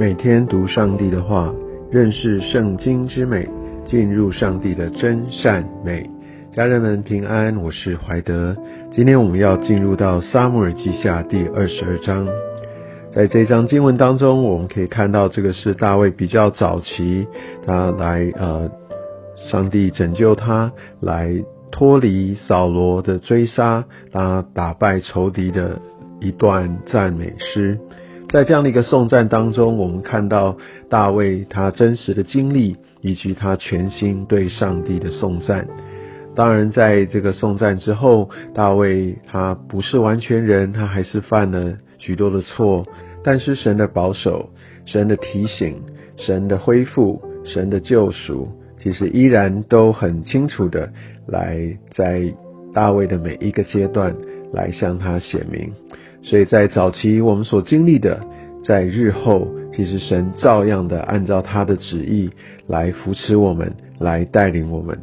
每天读上帝的话，认识圣经之美，进入上帝的真善美。家人们平安，我是怀德。今天我们要进入到撒母耳记下第二十二章。在这章经文当中，我们可以看到这个是大卫比较早期，他来呃，上帝拯救他，来脱离扫罗的追杀，他打败仇敌的一段赞美诗。在这样的一个颂赞当中，我们看到大卫他真实的经历，以及他全心对上帝的颂赞。当然，在这个颂赞之后，大卫他不是完全人，他还是犯了许多的错。但是神的保守、神的提醒、神的恢复、神的救赎，其实依然都很清楚的来在大卫的每一个阶段来向他显明。所以在早期我们所经历的，在日后其实神照样的按照他的旨意来扶持我们，来带领我们。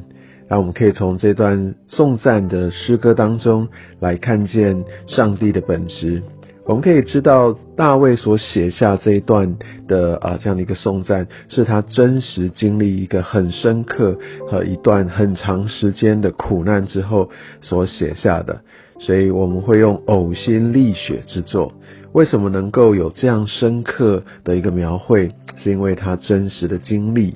那我们可以从这段颂赞的诗歌当中来看见上帝的本质。我们可以知道大卫所写下这一段的啊这样的一个颂赞，是他真实经历一个很深刻和一段很长时间的苦难之后所写下的。所以我们会用呕心沥血之作。为什么能够有这样深刻的一个描绘？是因为他真实的经历。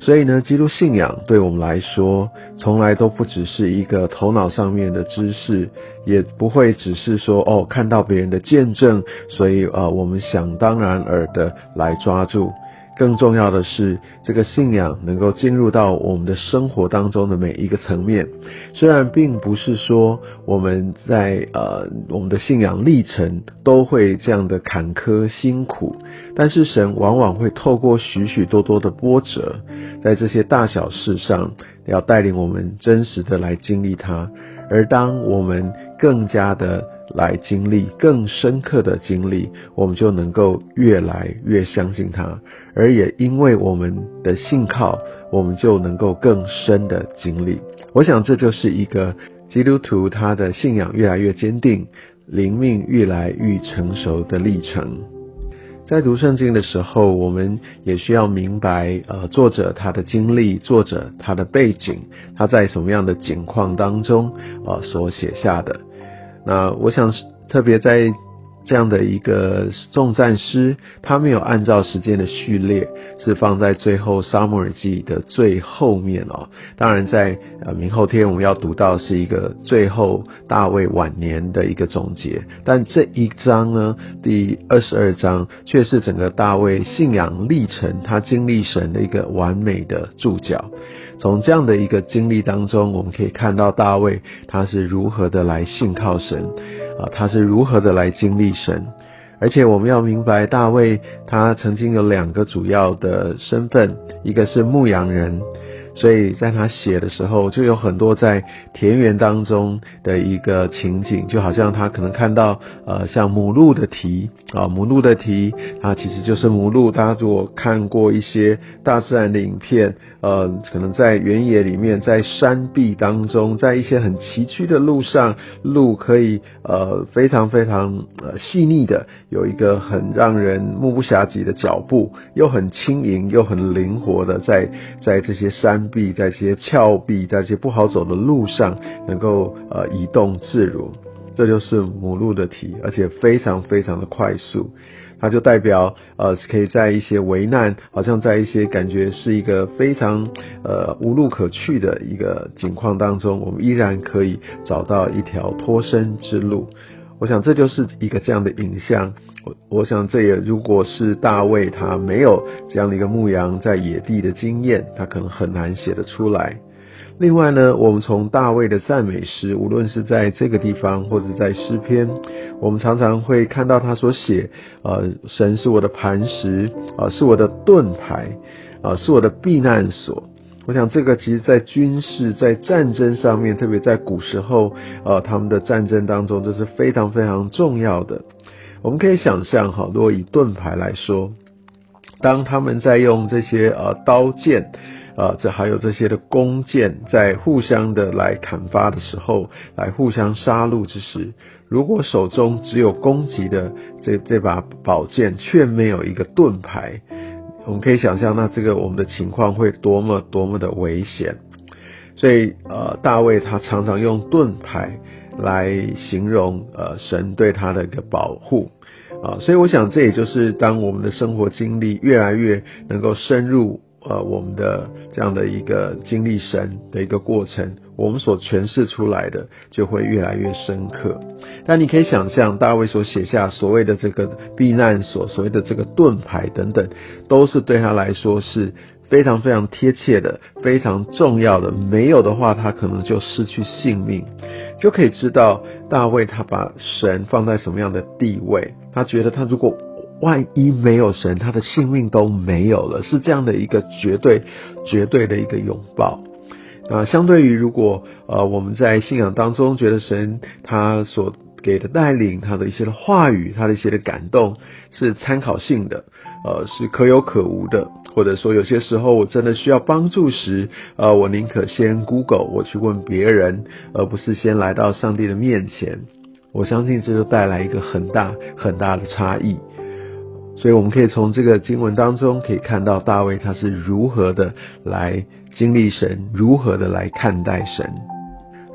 所以呢，基督信仰对我们来说，从来都不只是一个头脑上面的知识，也不会只是说哦，看到别人的见证，所以呃，我们想当然尔的来抓住。更重要的是，这个信仰能够进入到我们的生活当中的每一个层面。虽然并不是说我们在呃我们的信仰历程都会这样的坎坷辛苦，但是神往往会透过许许多多的波折，在这些大小事上，要带领我们真实的来经历它。而当我们更加的来经历更深刻的经历，我们就能够越来越相信他，而也因为我们的信靠，我们就能够更深的经历。我想这就是一个基督徒他的信仰越来越坚定，灵命越来越成熟的历程。在读圣经的时候，我们也需要明白，呃，作者他的经历，作者他的背景，他在什么样的境况当中，呃，所写下的。那我想特别在这样的一个重战诗，他没有按照时间的序列，是放在最后沙漠耳记的最后面哦。当然，在呃明后天我们要读到是一个最后大卫晚年的一个总结，但这一章呢，第二十二章却是整个大卫信仰历程，他经历神的一个完美的注脚。从这样的一个经历当中，我们可以看到大卫他是如何的来信靠神，啊，他是如何的来经历神，而且我们要明白，大卫他曾经有两个主要的身份，一个是牧羊人。所以在他写的时候，就有很多在田园当中的一个情景，就好像他可能看到，呃，像母鹿的蹄啊，母鹿的蹄，它其实就是母鹿。大家如果看过一些大自然的影片，呃，可能在原野里面，在山壁当中，在一些很崎岖的路上，鹿可以呃非常非常呃细腻的，有一个很让人目不暇接的脚步，又很轻盈又很灵活的在在这些山。壁在这些峭壁，在这些不好走的路上，能够呃移动自如，这就是母鹿的蹄，而且非常非常的快速。它就代表呃可以在一些危难，好像在一些感觉是一个非常呃无路可去的一个境况当中，我们依然可以找到一条脱身之路。我想这就是一个这样的影像。我我想这也如果是大卫他没有这样的一个牧羊在野地的经验，他可能很难写得出来。另外呢，我们从大卫的赞美诗，无论是在这个地方或者在诗篇，我们常常会看到他所写：呃，神是我的磐石，啊，是我的盾牌，啊，是我的避难所。我想这个其实，在军事、在战争上面，特别在古时候，呃，他们的战争当中，这是非常非常重要的。我们可以想象，哈，如果以盾牌来说，当他们在用这些呃刀剑，呃，这还有这些的弓箭在互相的来砍伐的时候，来互相杀戮之时，如果手中只有攻击的这这把宝剑，却没有一个盾牌，我们可以想象，那这个我们的情况会多么多么的危险。所以，呃，大卫他常常用盾牌来形容呃神对他的一个保护。啊，所以我想，这也就是当我们的生活经历越来越能够深入呃我们的这样的一个经历神的一个过程，我们所诠释出来的就会越来越深刻。但你可以想象，大卫所写下所谓的这个避难所，所谓的这个盾牌等等，都是对他来说是非常非常贴切的、非常重要的。没有的话，他可能就失去性命。就可以知道大卫他把神放在什么样的地位。他觉得他如果万一没有神，他的性命都没有了，是这样的一个绝对、绝对的一个拥抱。啊，相对于如果呃我们在信仰当中觉得神他所给的带领，他的一些的话语，他的一些的感动是参考性的，呃是可有可无的。或者说，有些时候我真的需要帮助时，呃，我宁可先 Google，我去问别人，而不是先来到上帝的面前。我相信这就带来一个很大很大的差异。所以，我们可以从这个经文当中可以看到大卫他是如何的来经历神，如何的来看待神。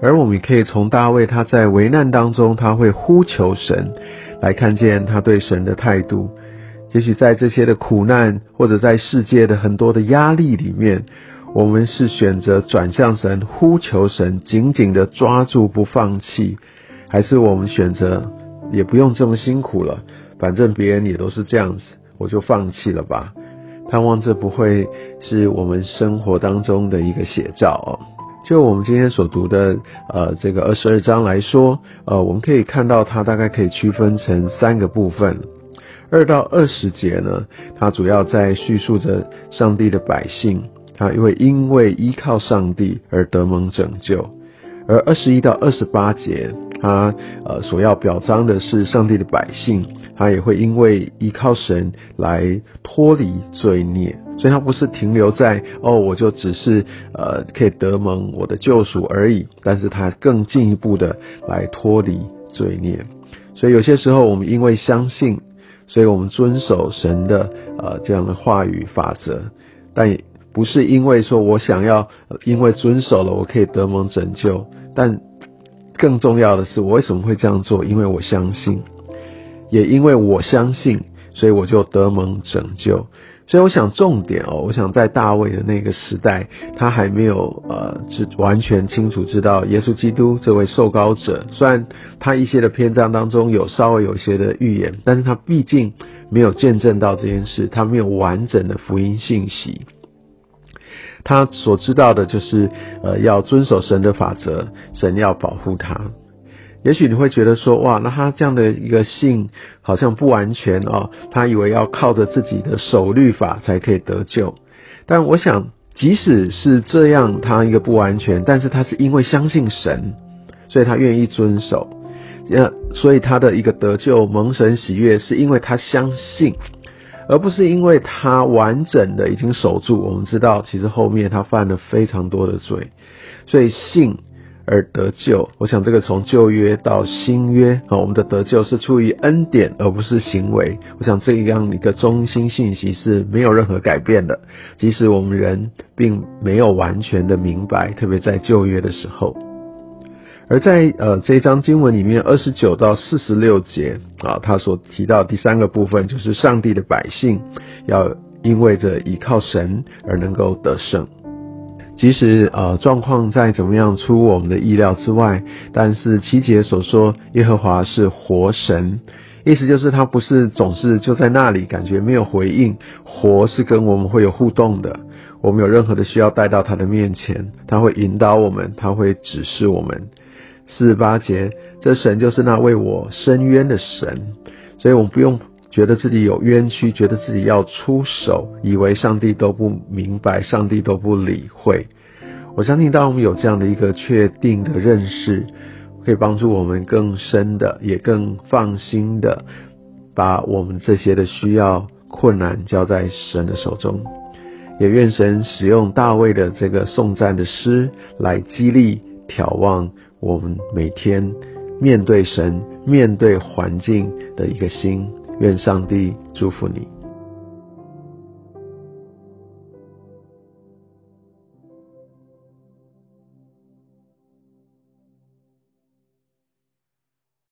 而我们也可以从大卫他在危难当中，他会呼求神，来看见他对神的态度。也许在这些的苦难，或者在世界的很多的压力里面，我们是选择转向神、呼求神、紧紧的抓住不放弃，还是我们选择也不用这么辛苦了，反正别人也都是这样子，我就放弃了吧？盼望这不会是我们生活当中的一个写照哦。就我们今天所读的呃这个二十二章来说，呃，我们可以看到它大概可以区分成三个部分。二到二十节呢，它主要在叙述着上帝的百姓，他因为因为依靠上帝而得蒙拯救；而二十一到二十八节，他呃所要表彰的是上帝的百姓，他也会因为依靠神来脱离罪孽，所以他不是停留在哦，我就只是呃可以得蒙我的救赎而已，但是他更进一步的来脱离罪孽。所以有些时候我们因为相信。所以我们遵守神的呃这样的话语法则，但也不是因为说我想要因为遵守了我可以得蒙拯救，但更重要的是我为什么会这样做？因为我相信，也因为我相信，所以我就得蒙拯救。所以我想重点哦，我想在大卫的那个时代，他还没有呃，是完全清楚知道耶稣基督这位受膏者。虽然他一些的篇章当中有稍微有些的预言，但是他毕竟没有见证到这件事，他没有完整的福音信息。他所知道的就是呃，要遵守神的法则，神要保护他。也许你会觉得说，哇，那他这样的一个信好像不完全哦，他以为要靠着自己的守律法才可以得救。但我想，即使是这样，他一个不完全，但是他是因为相信神，所以他愿意遵守。呃，所以他的一个得救蒙神喜悦，是因为他相信，而不是因为他完整的已经守住。我们知道，其实后面他犯了非常多的罪，所以信。而得救，我想这个从旧约到新约啊，我们的得救是出于恩典，而不是行为。我想这样一个中心信息是没有任何改变的，即使我们人并没有完全的明白，特别在旧约的时候。而在呃这一章经文里面，二十九到四十六节啊，他所提到第三个部分，就是上帝的百姓要因为着依靠神而能够得胜。即使呃状况再怎么样出我们的意料之外，但是七节所说耶和华是活神，意思就是他不是总是就在那里，感觉没有回应。活是跟我们会有互动的，我们有任何的需要带到他的面前，他会引导我们，他会指示我们。四十八节，这神就是那为我伸冤的神，所以我们不用。觉得自己有冤屈，觉得自己要出手，以为上帝都不明白，上帝都不理会。我相信，当我们有这样的一个确定的认识，可以帮助我们更深的，也更放心的，把我们这些的需要、困难交在神的手中。也愿神使用大卫的这个颂赞的诗来激励、眺望我们每天面对神、面对环境的一个心。愿上帝祝福你。